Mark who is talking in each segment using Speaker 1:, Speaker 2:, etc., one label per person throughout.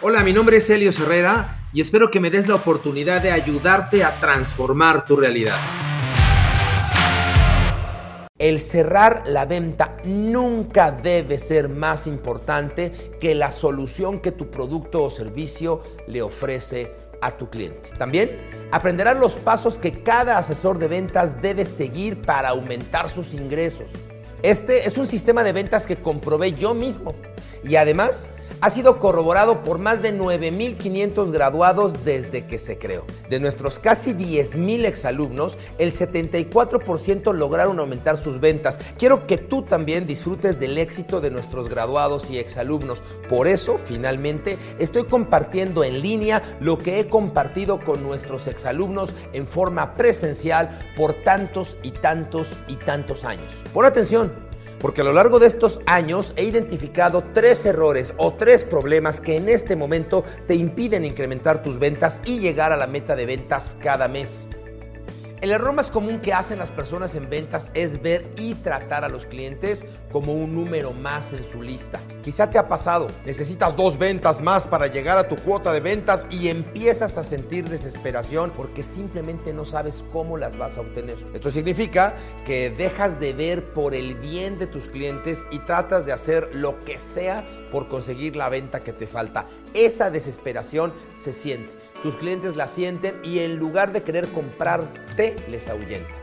Speaker 1: Hola, mi nombre es Helio Herrera y espero que me des la oportunidad de ayudarte a transformar tu realidad.
Speaker 2: El cerrar la venta nunca debe ser más importante que la solución que tu producto o servicio le ofrece a tu cliente. También aprenderás los pasos que cada asesor de ventas debe seguir para aumentar sus ingresos. Este es un sistema de ventas que comprobé yo mismo y además ha sido corroborado por más de 9.500 graduados desde que se creó. De nuestros casi 10.000 exalumnos, el 74% lograron aumentar sus ventas. Quiero que tú también disfrutes del éxito de nuestros graduados y exalumnos. Por eso, finalmente, estoy compartiendo en línea lo que he compartido con nuestros exalumnos en forma presencial por tantos y tantos y tantos años. Pon atención porque a lo largo de estos años he identificado tres errores o tres problemas que en este momento te impiden incrementar tus ventas y llegar a la meta de ventas cada mes. El error más común que hacen las personas en ventas es ver y tratar a los clientes como un número más en su lista. Quizá te ha pasado, necesitas dos ventas más para llegar a tu cuota de ventas y empiezas a sentir desesperación porque simplemente no sabes cómo las vas a obtener. Esto significa que dejas de ver por el bien de tus clientes y tratas de hacer lo que sea por conseguir la venta que te falta. Esa desesperación se siente. Tus clientes la sienten y en lugar de querer comprarte, les ahuyenta.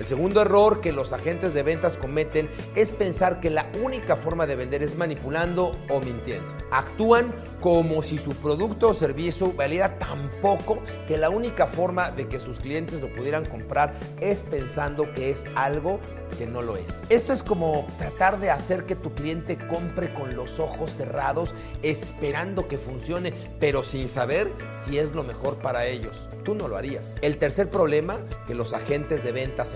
Speaker 2: El segundo error que los agentes de ventas cometen es pensar que la única forma de vender es manipulando o mintiendo. Actúan como si su producto o servicio valiera tan poco que la única forma de que sus clientes lo pudieran comprar es pensando que es algo que no lo es. Esto es como tratar de hacer que tu cliente compre con los ojos cerrados esperando que funcione, pero sin saber si es lo mejor para ellos. Tú no lo harías. El tercer problema que los agentes de ventas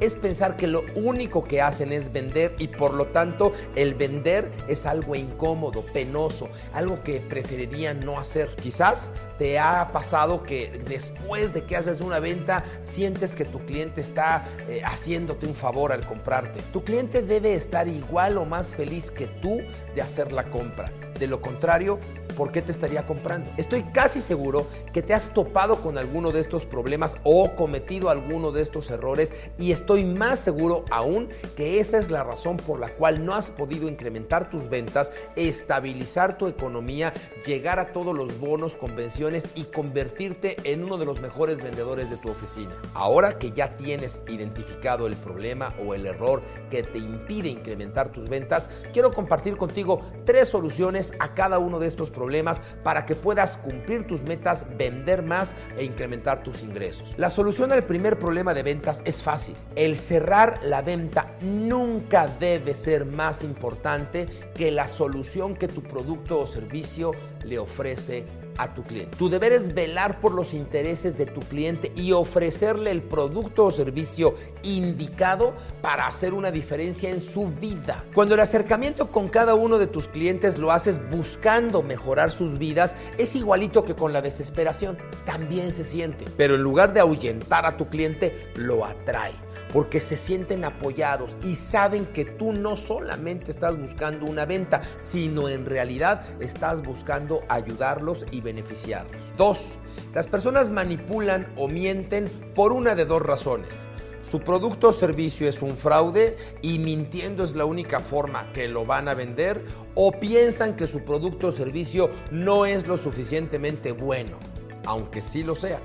Speaker 2: es pensar que lo único que hacen es vender y por lo tanto el vender es algo incómodo, penoso, algo que preferirían no hacer. Quizás te ha pasado que después de que haces una venta sientes que tu cliente está eh, haciéndote un favor al comprarte. Tu cliente debe estar igual o más feliz que tú de hacer la compra. De lo contrario, ¿por qué te estaría comprando? Estoy casi seguro que te has topado con alguno de estos problemas o cometido alguno de estos errores y estoy más seguro aún que esa es la razón por la cual no has podido incrementar tus ventas, estabilizar tu economía, llegar a todos los bonos, convenciones y convertirte en uno de los mejores vendedores de tu oficina. Ahora que ya tienes identificado el problema o el error que te impide incrementar tus ventas, quiero compartir contigo tres soluciones a cada uno de estos problemas para que puedas cumplir tus metas, vender más e incrementar tus ingresos. La solución al primer problema de ventas es fácil. El cerrar la venta nunca debe ser más importante que la solución que tu producto o servicio le ofrece a tu cliente. Tu deber es velar por los intereses de tu cliente y ofrecerle el producto o servicio indicado para hacer una diferencia en su vida. Cuando el acercamiento con cada uno de tus clientes lo haces buscando mejorar sus vidas, es igualito que con la desesperación. También se siente. Pero en lugar de ahuyentar a tu cliente, lo atrae porque se sienten apoyados y saben que tú no solamente estás buscando una venta, sino en realidad estás buscando ayudarlos y beneficiarlos. Dos, las personas manipulan o mienten por una de dos razones. Su producto o servicio es un fraude y mintiendo es la única forma que lo van a vender o piensan que su producto o servicio no es lo suficientemente bueno, aunque sí lo sea.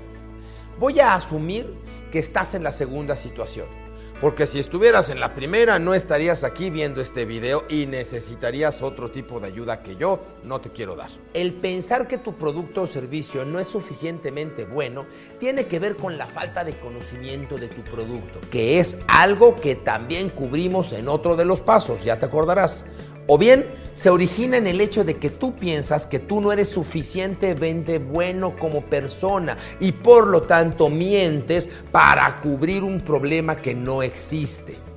Speaker 2: Voy a asumir que estás en la segunda situación. Porque si estuvieras en la primera no estarías aquí viendo este video y necesitarías otro tipo de ayuda que yo no te quiero dar. El pensar que tu producto o servicio no es suficientemente bueno tiene que ver con la falta de conocimiento de tu producto, que es algo que también cubrimos en otro de los pasos, ya te acordarás. O bien se origina en el hecho de que tú piensas que tú no eres suficientemente bueno como persona y por lo tanto mientes para cubrir un problema que no existe.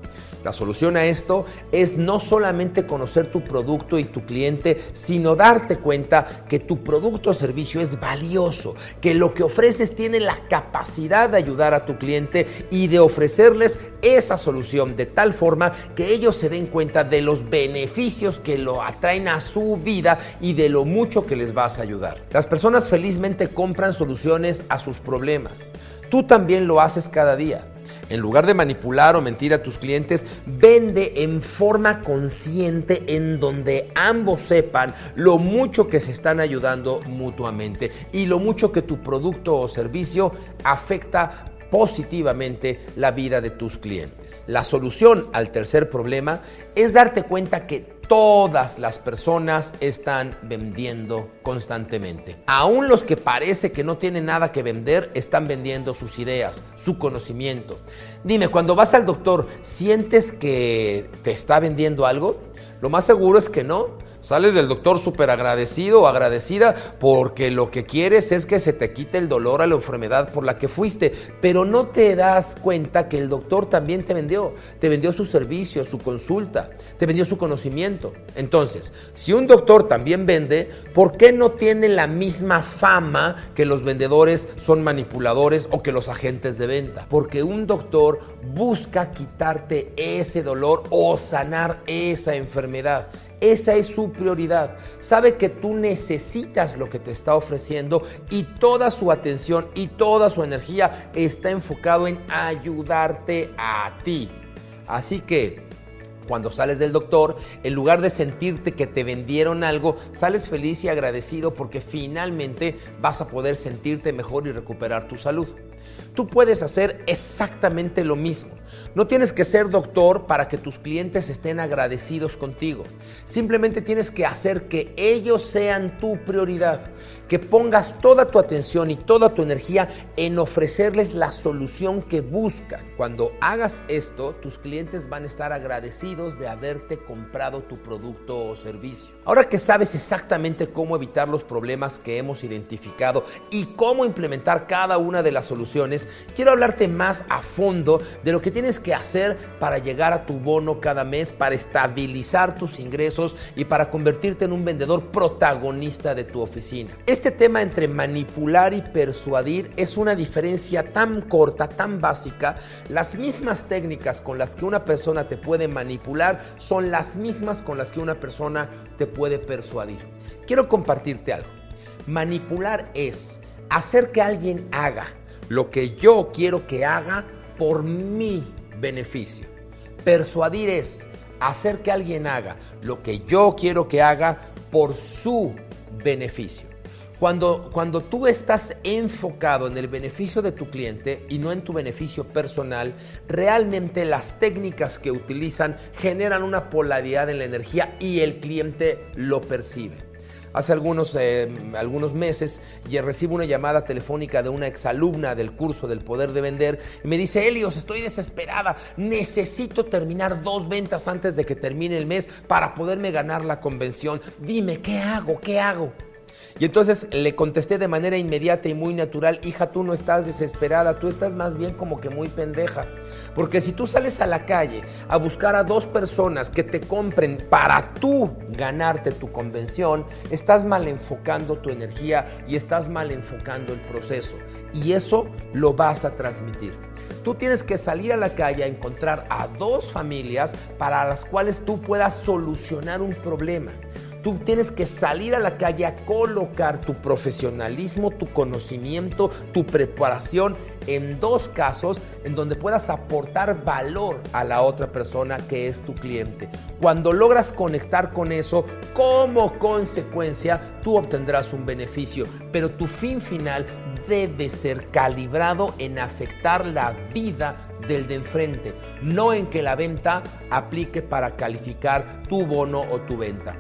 Speaker 2: La solución a esto es no solamente conocer tu producto y tu cliente, sino darte cuenta que tu producto o servicio es valioso, que lo que ofreces tiene la capacidad de ayudar a tu cliente y de ofrecerles esa solución de tal forma que ellos se den cuenta de los beneficios que lo atraen a su vida y de lo mucho que les vas a ayudar. Las personas felizmente compran soluciones a sus problemas. Tú también lo haces cada día. En lugar de manipular o mentir a tus clientes, vende en forma consciente en donde ambos sepan lo mucho que se están ayudando mutuamente y lo mucho que tu producto o servicio afecta positivamente la vida de tus clientes. La solución al tercer problema es darte cuenta que todas las personas están vendiendo constantemente. Aún los que parece que no tienen nada que vender están vendiendo sus ideas, su conocimiento. Dime, cuando vas al doctor, ¿sientes que te está vendiendo algo? Lo más seguro es que no. Sales del doctor súper agradecido o agradecida porque lo que quieres es que se te quite el dolor a la enfermedad por la que fuiste, pero no te das cuenta que el doctor también te vendió, te vendió su servicio, su consulta, te vendió su conocimiento. Entonces, si un doctor también vende, ¿por qué no tiene la misma fama que los vendedores son manipuladores o que los agentes de venta? Porque un doctor busca quitarte ese dolor o sanar esa enfermedad. Esa es su prioridad. Sabe que tú necesitas lo que te está ofreciendo y toda su atención y toda su energía está enfocado en ayudarte a ti. Así que cuando sales del doctor, en lugar de sentirte que te vendieron algo, sales feliz y agradecido porque finalmente vas a poder sentirte mejor y recuperar tu salud. Tú puedes hacer exactamente lo mismo. No tienes que ser doctor para que tus clientes estén agradecidos contigo. Simplemente tienes que hacer que ellos sean tu prioridad, que pongas toda tu atención y toda tu energía en ofrecerles la solución que buscan. Cuando hagas esto, tus clientes van a estar agradecidos de haberte comprado tu producto o servicio. Ahora que sabes exactamente cómo evitar los problemas que hemos identificado y cómo implementar cada una de las soluciones, quiero hablarte más a fondo de lo que tienes que hacer para llegar a tu bono cada mes, para estabilizar tus ingresos y para convertirte en un vendedor protagonista de tu oficina. Este tema entre manipular y persuadir es una diferencia tan corta, tan básica. Las mismas técnicas con las que una persona te puede manipular son las mismas con las que una persona te puede persuadir. Quiero compartirte algo. Manipular es hacer que alguien haga lo que yo quiero que haga por mi beneficio. Persuadir es hacer que alguien haga lo que yo quiero que haga por su beneficio. Cuando, cuando tú estás enfocado en el beneficio de tu cliente y no en tu beneficio personal, realmente las técnicas que utilizan generan una polaridad en la energía y el cliente lo percibe. Hace algunos, eh, algunos meses recibo una llamada telefónica de una exalumna del curso del poder de vender y me dice, Helios, estoy desesperada, necesito terminar dos ventas antes de que termine el mes para poderme ganar la convención. Dime, ¿qué hago? ¿Qué hago? Y entonces le contesté de manera inmediata y muy natural, hija, tú no estás desesperada, tú estás más bien como que muy pendeja. Porque si tú sales a la calle a buscar a dos personas que te compren para tú ganarte tu convención, estás mal enfocando tu energía y estás mal enfocando el proceso. Y eso lo vas a transmitir. Tú tienes que salir a la calle a encontrar a dos familias para las cuales tú puedas solucionar un problema. Tú tienes que salir a la calle a colocar tu profesionalismo, tu conocimiento, tu preparación en dos casos en donde puedas aportar valor a la otra persona que es tu cliente. Cuando logras conectar con eso, como consecuencia, tú obtendrás un beneficio, pero tu fin final debe ser calibrado en afectar la vida del de enfrente, no en que la venta aplique para calificar tu bono o tu venta.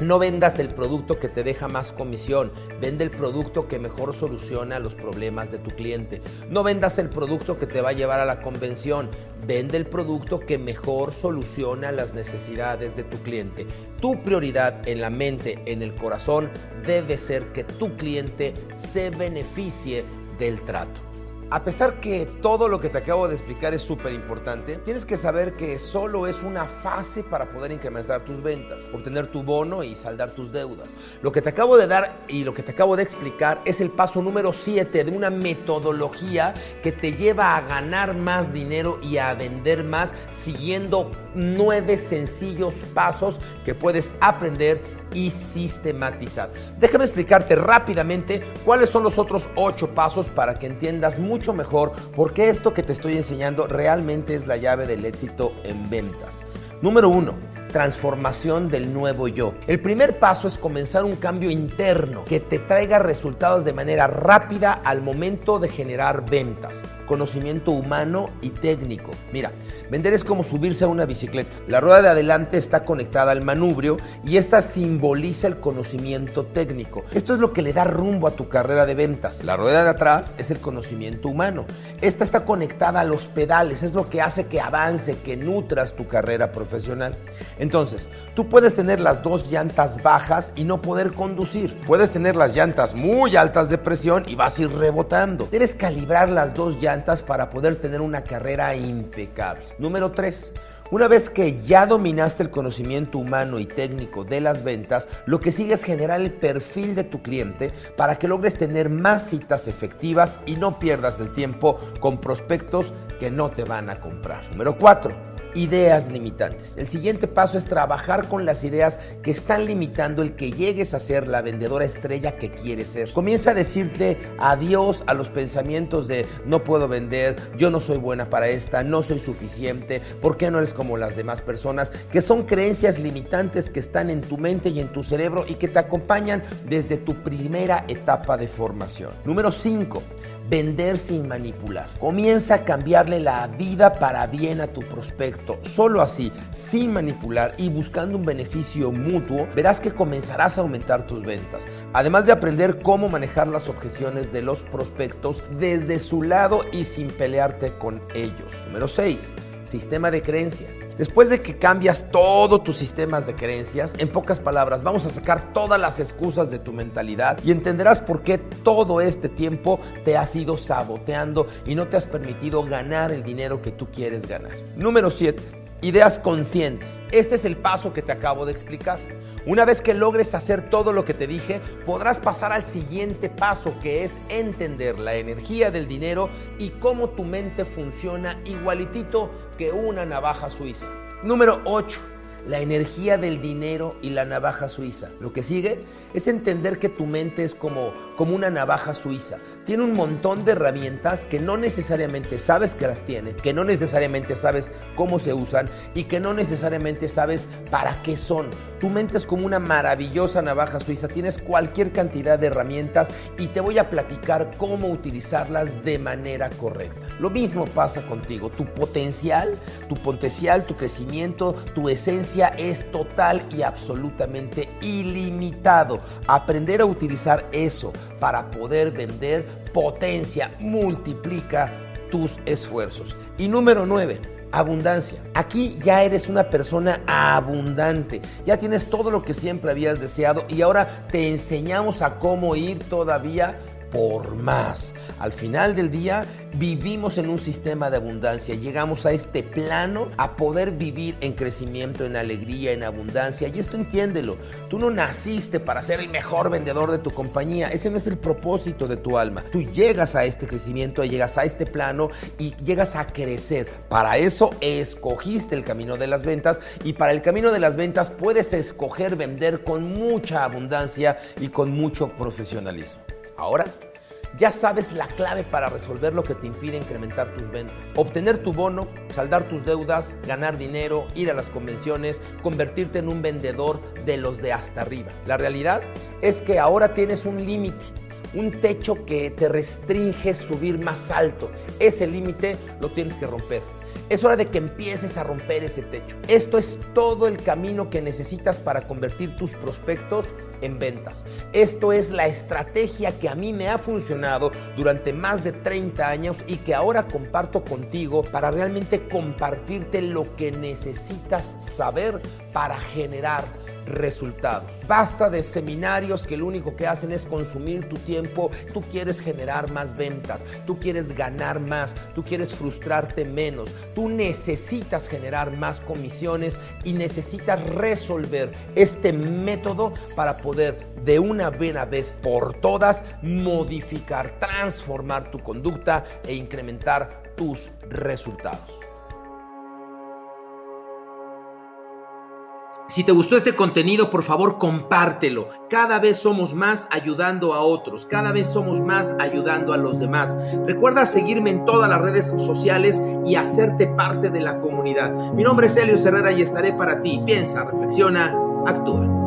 Speaker 2: No vendas el producto que te deja más comisión, vende el producto que mejor soluciona los problemas de tu cliente. No vendas el producto que te va a llevar a la convención, vende el producto que mejor soluciona las necesidades de tu cliente. Tu prioridad en la mente, en el corazón, debe ser que tu cliente se beneficie del trato. A pesar que todo lo que te acabo de explicar es súper importante, tienes que saber que solo es una fase para poder incrementar tus ventas, obtener tu bono y saldar tus deudas. Lo que te acabo de dar y lo que te acabo de explicar es el paso número 7 de una metodología que te lleva a ganar más dinero y a vender más siguiendo nueve sencillos pasos que puedes aprender y sistematizar. Déjame explicarte rápidamente cuáles son los otros ocho pasos para que entiendas mucho mejor por qué esto que te estoy enseñando realmente es la llave del éxito en ventas. Número uno, transformación del nuevo yo. El primer paso es comenzar un cambio interno que te traiga resultados de manera rápida al momento de generar ventas. Conocimiento humano y técnico. Mira, vender es como subirse a una bicicleta. La rueda de adelante está conectada al manubrio y esta simboliza el conocimiento técnico. Esto es lo que le da rumbo a tu carrera de ventas. La rueda de atrás es el conocimiento humano. Esta está conectada a los pedales, es lo que hace que avance, que nutras tu carrera profesional. Entonces, tú puedes tener las dos llantas bajas y no poder conducir. Puedes tener las llantas muy altas de presión y vas a ir rebotando. Debes calibrar las dos llantas para poder tener una carrera impecable. Número 3. Una vez que ya dominaste el conocimiento humano y técnico de las ventas, lo que sigue es generar el perfil de tu cliente para que logres tener más citas efectivas y no pierdas el tiempo con prospectos que no te van a comprar. Número 4 ideas limitantes. El siguiente paso es trabajar con las ideas que están limitando el que llegues a ser la vendedora estrella que quieres ser. Comienza a decirte adiós a los pensamientos de no puedo vender, yo no soy buena para esta, no soy suficiente, ¿por qué no eres como las demás personas? Que son creencias limitantes que están en tu mente y en tu cerebro y que te acompañan desde tu primera etapa de formación. Número 5 Vender sin manipular. Comienza a cambiarle la vida para bien a tu prospecto. Solo así, sin manipular y buscando un beneficio mutuo, verás que comenzarás a aumentar tus ventas. Además de aprender cómo manejar las objeciones de los prospectos desde su lado y sin pelearte con ellos. Número 6 sistema de creencia. Después de que cambias todos tus sistemas de creencias, en pocas palabras, vamos a sacar todas las excusas de tu mentalidad y entenderás por qué todo este tiempo te has ido saboteando y no te has permitido ganar el dinero que tú quieres ganar. Número 7. Ideas conscientes. Este es el paso que te acabo de explicar. Una vez que logres hacer todo lo que te dije, podrás pasar al siguiente paso que es entender la energía del dinero y cómo tu mente funciona igualitito que una navaja suiza. Número 8 la energía del dinero y la navaja suiza. Lo que sigue es entender que tu mente es como, como una navaja suiza. Tiene un montón de herramientas que no necesariamente sabes que las tiene, que no necesariamente sabes cómo se usan y que no necesariamente sabes para qué son. Tu mente es como una maravillosa navaja suiza. Tienes cualquier cantidad de herramientas y te voy a platicar cómo utilizarlas de manera correcta. Lo mismo pasa contigo. Tu potencial, tu potencial, tu crecimiento, tu esencia es total y absolutamente ilimitado. Aprender a utilizar eso para poder vender potencia, multiplica tus esfuerzos. Y número 9 abundancia. Aquí ya eres una persona abundante, ya tienes todo lo que siempre habías deseado y ahora te enseñamos a cómo ir todavía por más. Al final del día vivimos en un sistema de abundancia, llegamos a este plano a poder vivir en crecimiento, en alegría, en abundancia. Y esto entiéndelo, tú no naciste para ser el mejor vendedor de tu compañía, ese no es el propósito de tu alma. Tú llegas a este crecimiento, llegas a este plano y llegas a crecer. Para eso escogiste el camino de las ventas y para el camino de las ventas puedes escoger vender con mucha abundancia y con mucho profesionalismo. Ahora ya sabes la clave para resolver lo que te impide incrementar tus ventas. Obtener tu bono, saldar tus deudas, ganar dinero, ir a las convenciones, convertirte en un vendedor de los de hasta arriba. La realidad es que ahora tienes un límite, un techo que te restringe subir más alto. Ese límite lo tienes que romper. Es hora de que empieces a romper ese techo. Esto es todo el camino que necesitas para convertir tus prospectos en ventas. Esto es la estrategia que a mí me ha funcionado durante más de 30 años y que ahora comparto contigo para realmente compartirte lo que necesitas saber para generar resultados. Basta de seminarios que lo único que hacen es consumir tu tiempo. Tú quieres generar más ventas, tú quieres ganar más, tú quieres frustrarte menos, tú necesitas generar más comisiones y necesitas resolver este método para poder de una buena vez por todas modificar, transformar tu conducta e incrementar tus resultados.
Speaker 1: Si te gustó este contenido, por favor compártelo. Cada vez somos más ayudando a otros, cada vez somos más ayudando a los demás. Recuerda seguirme en todas las redes sociales y hacerte parte de la comunidad. Mi nombre es Helio Herrera y estaré para ti. Piensa, reflexiona, actúa.